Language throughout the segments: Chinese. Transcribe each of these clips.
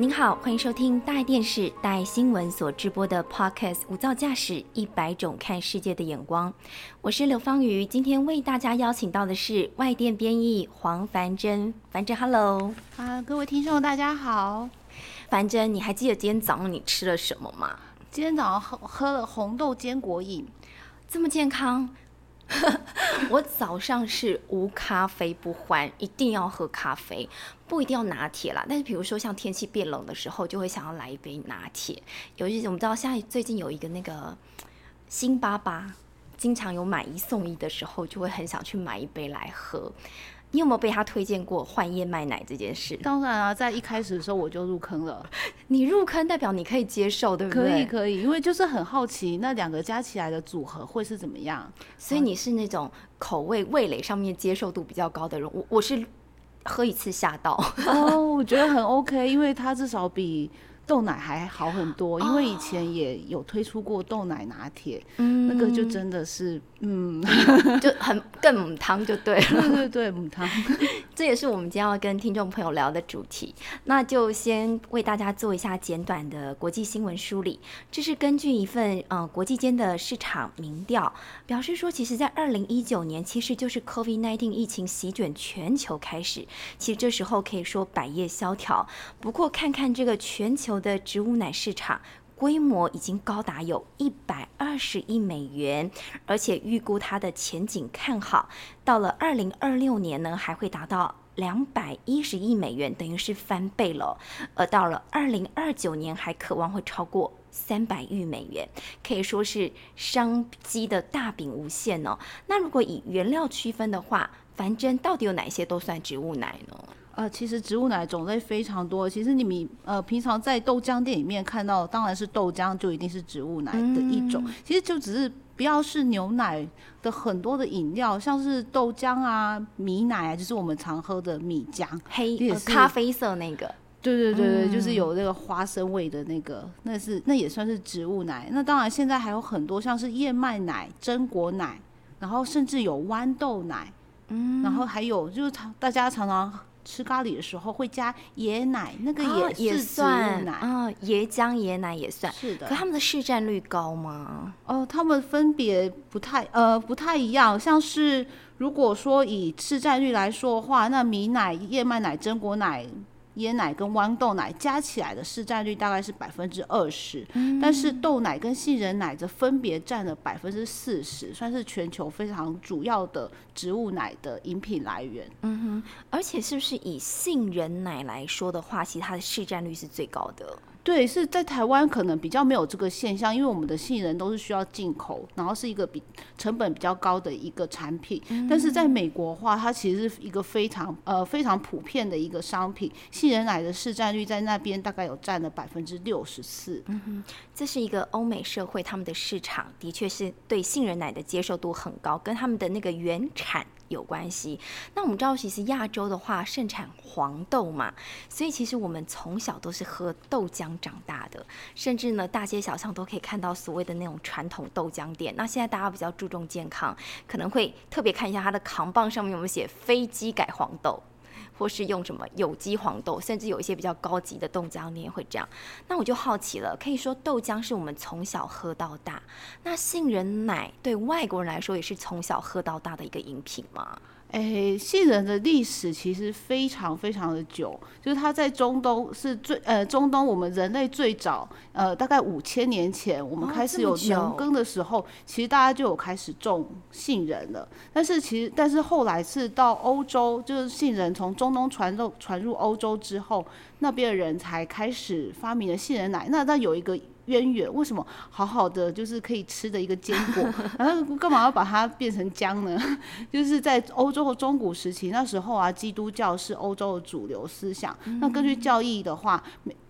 您好，欢迎收听大爱电视、大爱新闻所直播的 Podcast《无噪驾驶一百种看世界的眼光》。我是刘芳瑜，今天为大家邀请到的是外电编译黄凡珍。凡珍，Hello！啊，各位听众大家好。凡珍，你还记得今天早上你吃了什么吗？今天早上喝喝了红豆坚果饮，这么健康。我早上是无咖啡不欢，一定要喝咖啡，不一定要拿铁啦。但是比如说像天气变冷的时候，就会想要来一杯拿铁。尤其是我们知道现在最近有一个那个星巴巴，经常有买一送一的时候，就会很想去买一杯来喝。你有没有被他推荐过换燕麦奶这件事？当然啊，在一开始的时候我就入坑了。你入坑代表你可以接受，对不对？可以，可以，因为就是很好奇那两个加起来的组合会是怎么样。所以你是那种口味味蕾上面接受度比较高的人。我我是喝一次吓到。哦，我觉得很 OK，因为它至少比。豆奶还好很多，因为以前也有推出过豆奶拿铁，那个就真的是，嗯，就很更母汤就对了，对对对，母汤，这也是我们今天要跟听众朋友聊的主题。那就先为大家做一下简短的国际新闻梳理。这是根据一份呃国际间的市场民调表示说，其实，在二零一九年，其实就是 COVID-19 疫情席卷全球开始，其实这时候可以说百业萧条。不过看看这个全球。的植物奶市场规模已经高达有一百二十亿美元，而且预估它的前景看好，到了二零二六年呢，还会达到两百一十亿美元，等于是翻倍了。而到了二零二九年，还渴望会超过三百亿美元，可以说是商机的大饼无限哦。那如果以原料区分的话，凡真到底有哪些都算植物奶呢？呃，其实植物奶种类非常多。其实你们呃平常在豆浆店里面看到，当然是豆浆就一定是植物奶的一种。其实就只是不要是牛奶的很多的饮料，像是豆浆啊、米奶啊，就是我们常喝的米浆，黑咖啡色那个。对对对对，就是有那个花生味的那个，那是那也算是植物奶。那当然现在还有很多像是燕麦奶、榛果奶，然后甚至有豌豆奶，嗯，然后还有就是常大家常常。吃咖喱的时候会加椰奶，那个也是植物奶啊，椰浆椰奶也算是的。可他们的市占率高吗？哦，他们分别不太呃不太一样，像是如果说以市占率来说的话，那米奶、燕麦奶、榛果奶。椰奶跟豌豆奶加起来的市占率大概是百分之二十，但是豆奶跟杏仁奶则分别占了百分之四十，算是全球非常主要的植物奶的饮品来源。嗯哼，而且是不是以杏仁奶来说的话，其实它的市占率是最高的？对，是在台湾可能比较没有这个现象，因为我们的杏仁都是需要进口，然后是一个比成本比较高的一个产品。但是在美国的话，它其实是一个非常呃非常普遍的一个商品，杏杏仁奶的市占率在那边大概有占了百分之六十四。嗯哼，这是一个欧美社会，他们的市场的确是对杏仁奶的接受度很高，跟他们的那个原产。有关系。那我们知道，其实亚洲的话盛产黄豆嘛，所以其实我们从小都是喝豆浆长大的，甚至呢，大街小巷都可以看到所谓的那种传统豆浆店。那现在大家比较注重健康，可能会特别看一下它的扛棒上面有没有写“飞机改黄豆”。或是用什么有机黄豆，甚至有一些比较高级的豆浆，你也会这样。那我就好奇了，可以说豆浆是我们从小喝到大，那杏仁奶对外国人来说也是从小喝到大的一个饮品吗？诶，杏仁的历史其实非常非常的久，就是它在中东是最呃中东，我们人类最早呃大概五千年前，我们开始有农耕的时候，其实大家就有开始种杏仁了。但是其实但是后来是到欧洲，就是杏仁从中东传入传入欧洲之后，那边的人才开始发明了杏仁奶。那那有一个。渊源为什么好好的就是可以吃的一个坚果，然后干嘛要把它变成姜呢？就是在欧洲中古时期那时候啊，基督教是欧洲的主流思想。那根据教义的话，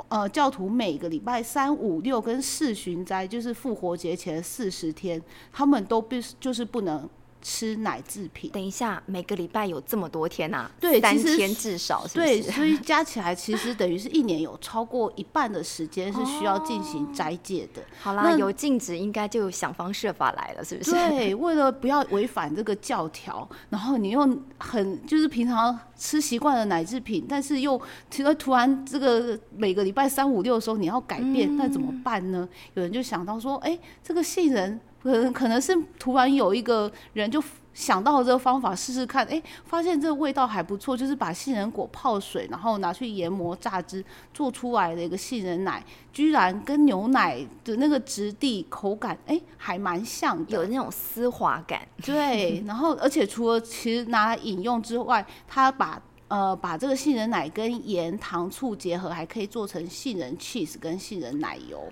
呃，教徒每个礼拜三、五、六跟四旬斋，就是复活节前四十天，他们都必就是不能吃奶制品。等一下，每个礼拜有这么多天呐？对，三天至少是。对，所以加起来其实等于是一年有超过一半的时间是需要进行斋戒的。好啦，有禁止应该就想方设法来了，是不是？对，为了不要违反这个教条，然后你又很就是平常吃习惯的奶制品，但是又其实突然这个每个礼拜三五六的时候你要改变，那怎么办呢？有人就想到说，哎，这个杏仁。可能可能是突然有一个人就想到了这个方法试试看，哎，发现这个味道还不错，就是把杏仁果泡水，然后拿去研磨榨汁做出来的一个杏仁奶，居然跟牛奶的那个质地口感，哎，还蛮像的，有那种丝滑感。对，然后而且除了其实拿来饮用之外，他把呃把这个杏仁奶跟盐、糖、醋结合，还可以做成杏仁 cheese 跟杏仁奶油。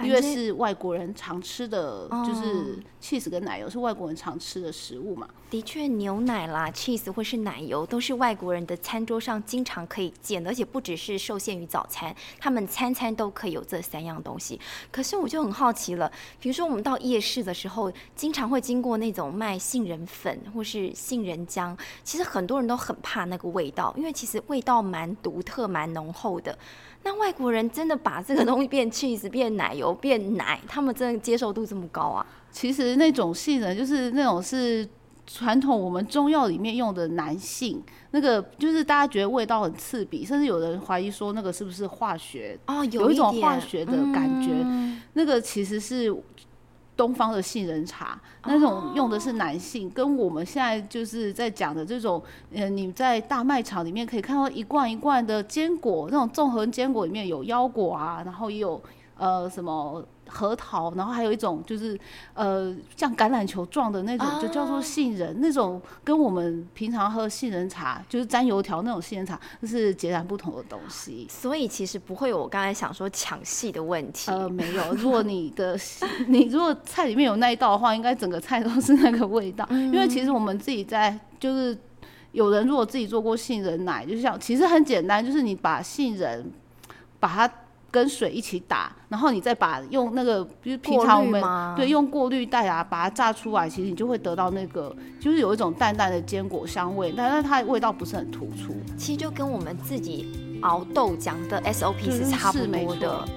因为是外国人常吃的，就是 cheese 跟奶油是外国人常吃的食物嘛。的确，牛奶啦、cheese 或是奶油都是外国人的餐桌上经常可以见的，而且不只是受限于早餐，他们餐餐都可以有这三样东西。可是我就很好奇了，比如说我们到夜市的时候，经常会经过那种卖杏仁粉或是杏仁浆，其实很多人都很怕那个味道，因为其实味道蛮独特、蛮浓厚的。那外国人真的把这个东西变 cheese、变奶油、变奶，他们真的接受度这么高啊？其实那种杏仁就是那种是传统我们中药里面用的男性，那个就是大家觉得味道很刺鼻，甚至有人怀疑说那个是不是化学哦，有一种化学的感觉。那个其实是。东方的杏仁茶，那种用的是男性，跟我们现在就是在讲的这种，呃，你在大卖场里面可以看到一罐一罐的坚果，那种综合坚果里面有腰果啊，然后也有呃什么。核桃，然后还有一种就是，呃，像橄榄球状的那种，就叫做杏仁。那种跟我们平常喝杏仁茶，就是沾油条那种杏仁茶，那是截然不同的东西。所以其实不会有我刚才想说抢戏的问题。呃，没有。如果你的 你如果菜里面有那一道的话，应该整个菜都是那个味道。因为其实我们自己在就是有人如果自己做过杏仁奶，就像其实很简单，就是你把杏仁把它。跟水一起打，然后你再把用那个，比如平常我们对用过滤袋啊，把它榨出来，其实你就会得到那个，就是有一种淡淡的坚果香味，但是它味道不是很突出。其实就跟我们自己熬豆浆的 SOP 是差不多的。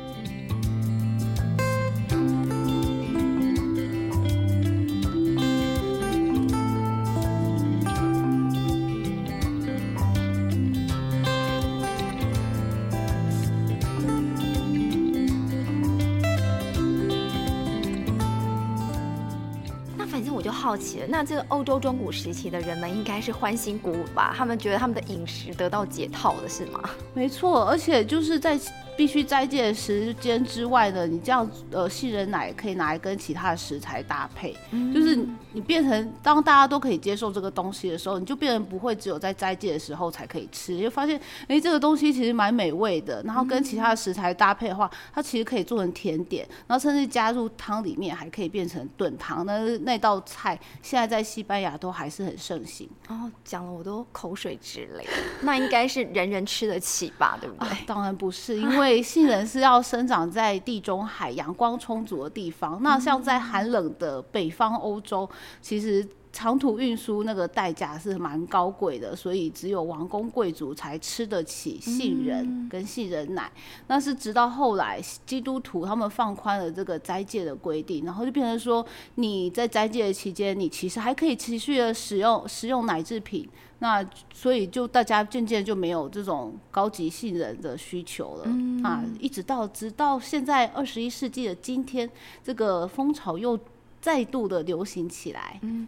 那这个欧洲中古时期的人们应该是欢欣鼓舞吧？他们觉得他们的饮食得到解套了，是吗？没错，而且就是在。必须斋戒的时间之外呢，你这样呃杏仁奶可以拿来跟其他的食材搭配，就是你变成当大家都可以接受这个东西的时候，你就变成不会只有在斋戒的时候才可以吃，就发现哎这个东西其实蛮美味的，然后跟其他的食材搭配的话，它其实可以做成甜点，然后甚至加入汤里面还可以变成炖汤。那那道菜现在在西班牙都还是很盛行。哦，讲了我都口水直流，那应该是人人吃得起吧？对不对？当然不是，因为。对，杏仁是要生长在地中海阳光充足的地方。那像在寒冷的北方欧洲，其实长途运输那个代价是蛮高贵的，所以只有王公贵族才吃得起杏仁跟杏仁奶。那是直到后来基督徒他们放宽了这个斋戒的规定，然后就变成说你在斋戒的期间，你其实还可以持续的使用食用奶制品。那所以就大家渐渐就没有这种高级杏仁的需求了啊，一直到直到现在二十一世纪的今天，这个风潮又再度的流行起来。嗯，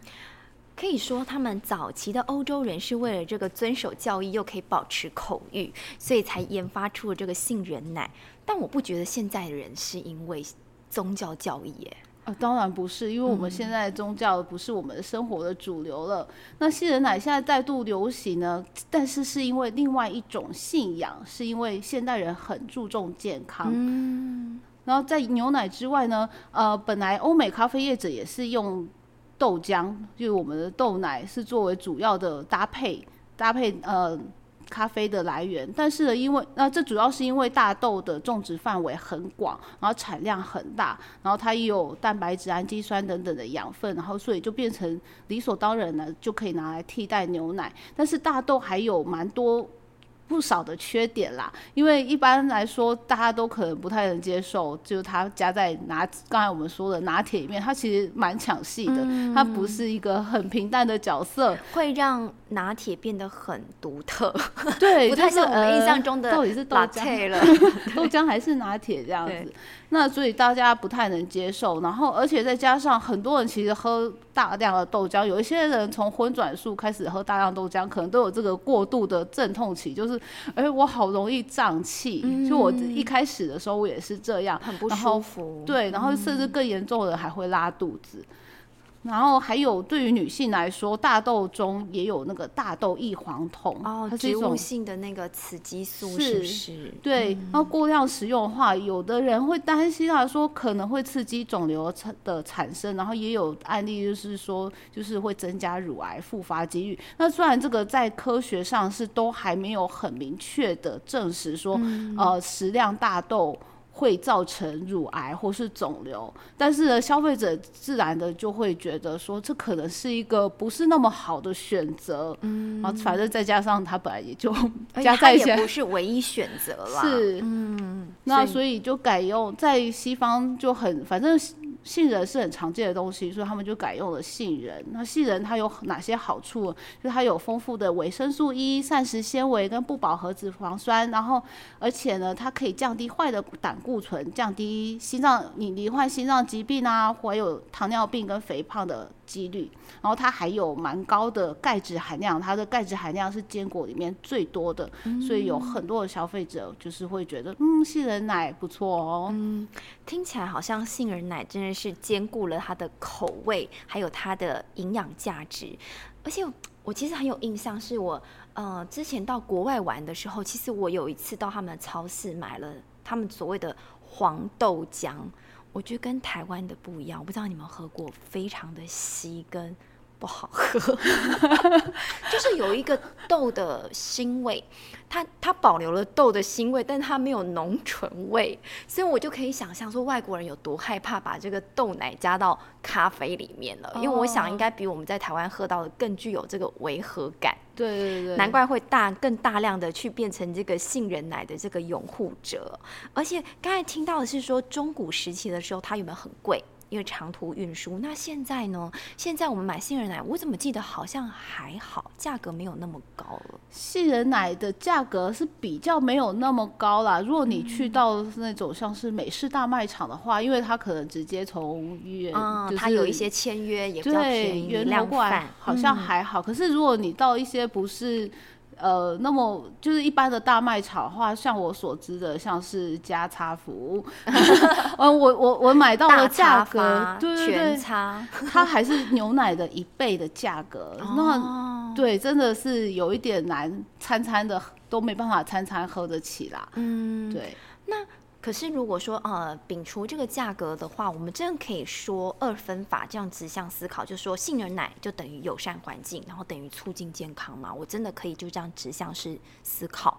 可以说他们早期的欧洲人是为了这个遵守教义又可以保持口欲，所以才研发出了这个杏仁奶。但我不觉得现在的人是因为宗教教义耶。当然不是，因为我们现在宗教不是我们的生活的主流了。那杏仁奶现在再度流行呢，但是是因为另外一种信仰，是因为现代人很注重健康。嗯，然后在牛奶之外呢，呃，本来欧美咖啡业者也是用豆浆，就是我们的豆奶是作为主要的搭配搭配呃。咖啡的来源。但是呢，因为那这主要是因为大豆的种植范围很广，然后产量很大，然后它也有蛋白质、氨基酸等等的养分，然后所以就变成理所当然呢，就可以拿来替代牛奶。但是大豆还有蛮多。不少的缺点啦，因为一般来说，大家都可能不太能接受，就是它加在拿刚才我们说的拿铁里面，它其实蛮抢戏的，它不是一个很平淡的角色，会让拿铁变得很独特，对，不太像我们印象中的到底是豆浆了，豆浆还是拿铁这样子。那所以大家不太能接受，然后而且再加上很多人其实喝大量的豆浆，有一些人从荤转素开始喝大量豆浆，可能都有这个过度的阵痛期，就是哎我好容易胀气，就我一开始的时候我也是这样，很不舒服，对，然后甚至更严重的还会拉肚子。然后还有对于女性来说，大豆中也有那个大豆异黄酮哦，植物性的那个雌激素是是？对，然后过量食用的话，有的人会担心啊，说可能会刺激肿瘤产的产生，然后也有案例就是说，就是会增加乳癌复发几率。那虽然这个在科学上是都还没有很明确的证实说，呃，食量大豆。会造成乳癌或是肿瘤，但是呢，消费者自然的就会觉得说，这可能是一个不是那么好的选择。嗯，然后反正再加上它本来也就 加在一起，不是唯一选择啦。是，嗯，那所以就改用在西方就很反正。杏仁是很常见的东西，所以他们就改用了杏仁。那杏仁它有哪些好处？就它有丰富的维生素 E、膳食纤维跟不饱和脂肪酸，然后而且呢，它可以降低坏的胆固醇，降低心脏你罹患心脏疾病啊，还有糖尿病跟肥胖的。几率，然后它还有蛮高的钙质含量，它的钙质含量是坚果里面最多的，所以有很多的消费者就是会觉得，嗯，杏仁奶不错哦。嗯，听起来好像杏仁奶真是兼顾了它的口味，还有它的营养价值。而且我其实很有印象，是我呃之前到国外玩的时候，其实我有一次到他们的超市买了他们所谓的黄豆浆。我觉得跟台湾的不一样，我不知道你们喝过，非常的稀跟不好喝，就是有一个豆的腥味，它它保留了豆的腥味，但它没有浓醇味，所以我就可以想象说外国人有多害怕把这个豆奶加到咖啡里面了，因为我想应该比我们在台湾喝到的更具有这个违和感。对对对，难怪会大更大量的去变成这个杏仁奶的这个拥护者，而且刚才听到的是说中古时期的时候它有没有很贵？因为长途运输，那现在呢？现在我们买杏仁奶，我怎么记得好像还好，价格没有那么高了。杏仁奶的价格是比较没有那么高啦。如果你去到那种像是美式大卖场的话，因为它可能直接从原，它有一些签约也比较便宜，量贩好像还好。可是如果你到一些不是。呃，那么就是一般的大卖场的话，像我所知的，像是加差服务，嗯，我我我买到的价格，对对对，它还是牛奶的一倍的价格，那对，真的是有一点难，餐餐的都没办法餐餐喝得起啦，嗯，对，那。可是如果说呃，摒除这个价格的话，我们真的可以说二分法这样直向思考，就说杏仁奶就等于友善环境，然后等于促进健康嘛？我真的可以就这样直向是思考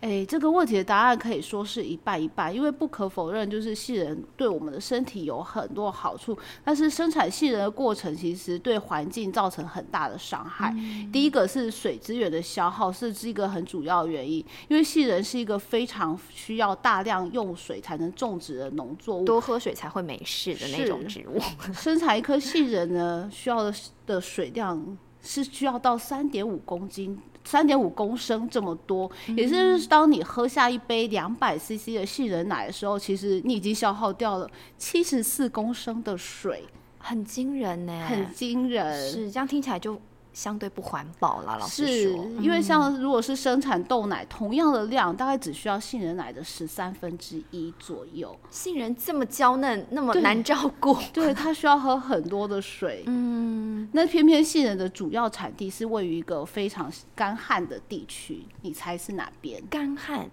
吗？哎，这个问题的答案可以说是一半一半，因为不可否认，就是杏仁对我们的身体有很多好处，但是生产杏仁的过程其实对环境造成很大的伤害。第一个是水资源的消耗，是一个很主要原因，因为杏仁是一个非常需要大量用水才能种植的农作物，多喝水才会没事的那种植物。生产一颗杏仁呢，需要的的水量是需要到三点五公斤。三点五公升这么多，也就是当你喝下一杯两百 CC 的杏仁奶的时候，其实你已经消耗掉了七十四公升的水，很惊人呢，很惊人。是这样听起来就。相对不环保了，老师说，因为像如果是生产豆奶，同样的量，大概只需要杏仁奶的十三分之一左右。杏仁这么娇嫩，那么难照顾，对它需要喝很多的水。嗯，那偏偏杏仁的主要产地是位于一个非常干旱的地区，你猜是哪边？干旱。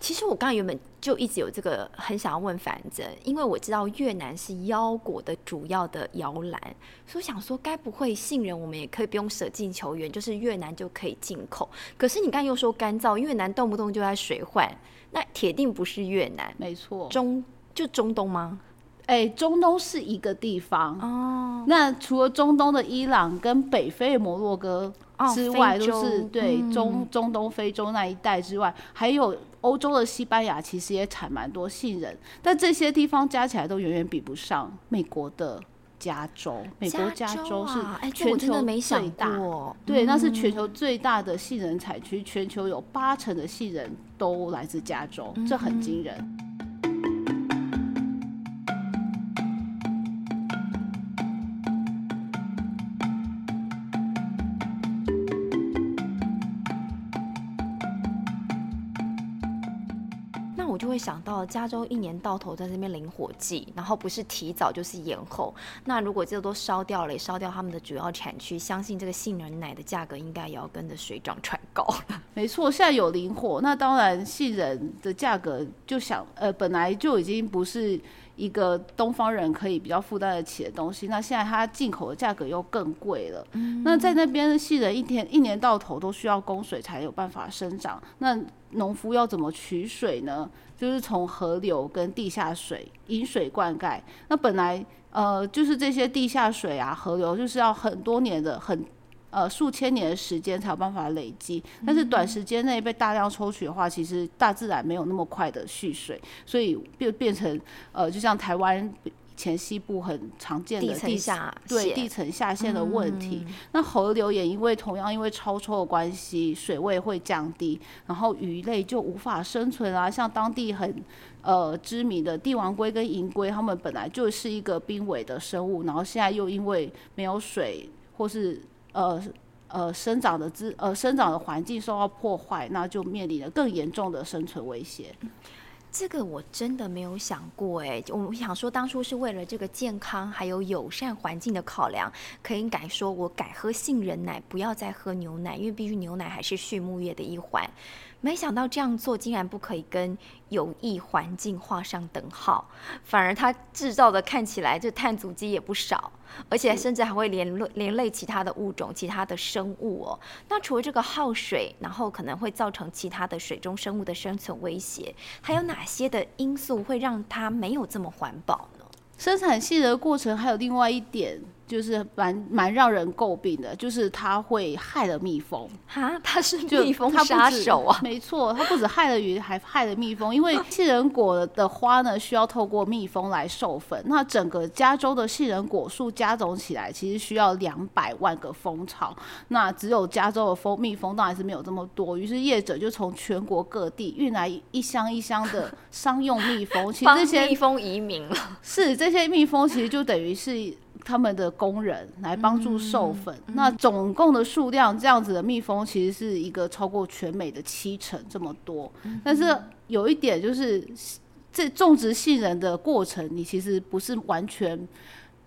其实我刚刚原本就一直有这个很想要问反正，因为我知道越南是腰果的主要的摇篮，所以想说该不会杏仁我们也可以不用舍近求远，就是越南就可以进口。可是你刚又说干燥，越南动不动就在水患，那铁定不是越南，没错，中就中东吗？哎，中东是一个地方哦。那除了中东的伊朗跟北非的摩洛哥之外，都是对中中东非洲那一带之外，还有欧洲的西班牙，其实也产蛮多杏仁。但这些地方加起来都远远比不上美国的加州。美国加州是全球最大，对，那是全球最大的杏仁产区，全球有八成的杏仁都来自加州，这很惊人。想到加州一年到头在这边领火季，然后不是提早就是延后。那如果这都烧掉了，也烧掉他们的主要产区，相信这个杏仁奶的价格应该也要跟着水涨船高。没错，现在有领火，那当然杏仁的价格就想呃本来就已经不是一个东方人可以比较负担得起的东西，那现在它进口的价格又更贵了。那在那边的杏仁一天一年到头都需要供水才有办法生长，那农夫要怎么取水呢？就是从河流跟地下水引水灌溉，那本来呃就是这些地下水啊河流就是要很多年的很呃数千年的时间才有办法累积，但是短时间内被大量抽取的话，其实大自然没有那么快的蓄水，所以变变成呃就像台湾。前西部很常见的地下对地层下陷的问题，那河流也因为同样因为超抽的关系，水位会降低，然后鱼类就无法生存啊。像当地很呃知名的帝王龟跟银龟，它们本来就是一个濒危的生物，然后现在又因为没有水或是呃呃生长的资呃生长的环境受到破坏，那就面临了更严重的生存威胁。这个我真的没有想过哎，我想说当初是为了这个健康还有友善环境的考量，可以改说我改喝杏仁奶，不要再喝牛奶，因为毕竟牛奶还是畜牧业的一环。没想到这样做竟然不可以跟有益环境画上等号，反而它制造的看起来这碳足迹也不少，而且甚至还会连累连累其他的物种、其他的生物哦。那除了这个耗水，然后可能会造成其他的水中生物的生存威胁，还有哪些的因素会让它没有这么环保呢？生产系的过程还有另外一点。就是蛮蛮让人诟病的，就是它会害了蜜蜂。哈，它是蜜蜂杀手啊！没错，它不止害了鱼，还害了蜜蜂。因为杏仁果的花呢，需要透过蜜蜂来授粉。那整个加州的杏仁果树加总起来，其实需要两百万个蜂巢。那只有加州的蜂蜜蜂当然是没有这么多。于是业者就从全国各地运来一箱一箱的商用蜜蜂。其实这些蜜蜂移民了。是这些蜜蜂，其实就等于是。他们的工人来帮助授粉，那总共的数量这样子的蜜蜂其实是一个超过全美的七成这么多。但是有一点就是，这种植杏仁的过程，你其实不是完全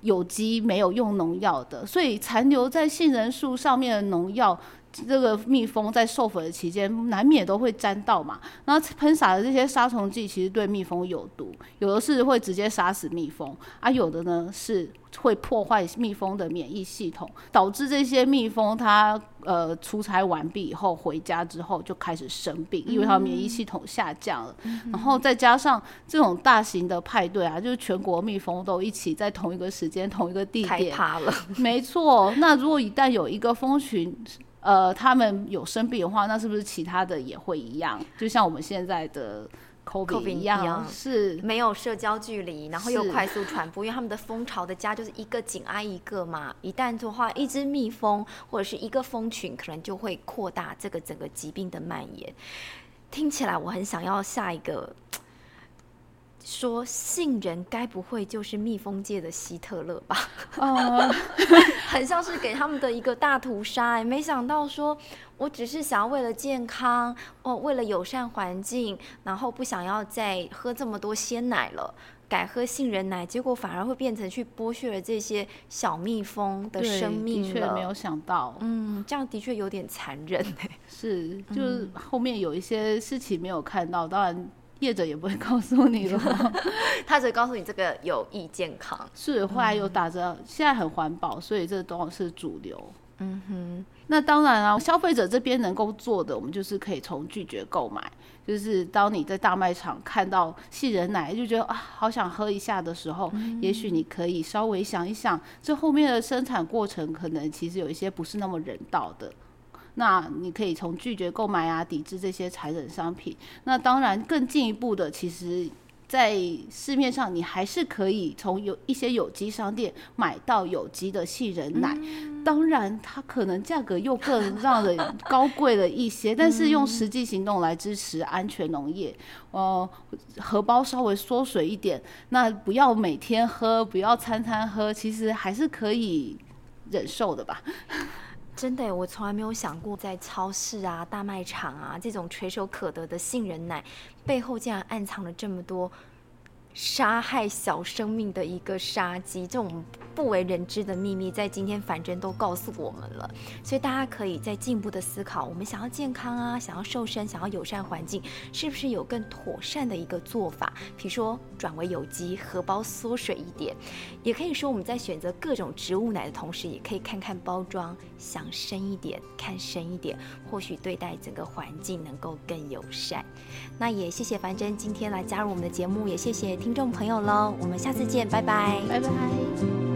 有机，没有用农药的，所以残留在杏仁树上面的农药。这个蜜蜂在授粉的期间，难免都会沾到嘛。然后喷洒的这些杀虫剂，其实对蜜蜂有毒，有的是会直接杀死蜜蜂，啊，有的呢是会破坏蜜蜂的免疫系统，导致这些蜜蜂它呃出差完毕以后回家之后就开始生病，因为它免疫系统下降了。然后再加上这种大型的派对啊，就是全国蜜蜂都一起在同一个时间、同一个地点，趴了。没错，那如果一旦有一个蜂群，呃，他们有生病的话，那是不是其他的也会一样？就像我们现在的 COVID 一样，是没有社交距离，然后又快速传播，因为他们的蜂巢的家就是一个紧挨一个嘛。一旦的话，一只蜜蜂或者是一个蜂群，可能就会扩大这个整个疾病的蔓延。听起来我很想要下一个。说杏仁该不会就是蜜蜂界的希特勒吧？哦，很像是给他们的一个大屠杀哎！没想到说，我只是想要为了健康哦，为了友善环境，然后不想要再喝这么多鲜奶了，改喝杏仁奶，结果反而会变成去剥削了这些小蜜蜂的生命的确没有想到，嗯，这样的确有点残忍哎。是，就是后面有一些事情没有看到，当然。业者也不会告诉你了，他只告诉你这个有益健康。是，后来又打着现在很环保，所以这都是主流。嗯哼，那当然啊，消费者这边能够做的，我们就是可以从拒绝购买。就是当你在大卖场看到杏仁奶，就觉得啊，好想喝一下的时候，也许你可以稍微想一想，这后面的生产过程可能其实有一些不是那么人道的。那你可以从拒绝购买啊，抵制这些残忍商品。那当然更进一步的，其实。在市面上，你还是可以从有一些有机商店买到有机的杏仁奶，当然它可能价格又更让人高贵了一些，但是用实际行动来支持安全农业，呃，荷包稍微缩水一点，那不要每天喝，不要餐餐喝，其实还是可以忍受的吧。真的，我从来没有想过，在超市啊、大卖场啊这种垂手可得的杏仁奶背后，竟然暗藏了这么多。杀害小生命的一个杀机，这种不为人知的秘密，在今天反正都告诉我们了。所以大家可以再进一步的思考，我们想要健康啊，想要瘦身，想要友善环境，是不是有更妥善的一个做法？比如说转为有机，荷包缩水一点，也可以说我们在选择各种植物奶的同时，也可以看看包装，想深一点，看深一点，或许对待整个环境能够更友善。那也谢谢樊真今天来加入我们的节目，也谢谢。听众朋友喽，我们下次见，拜拜，拜拜。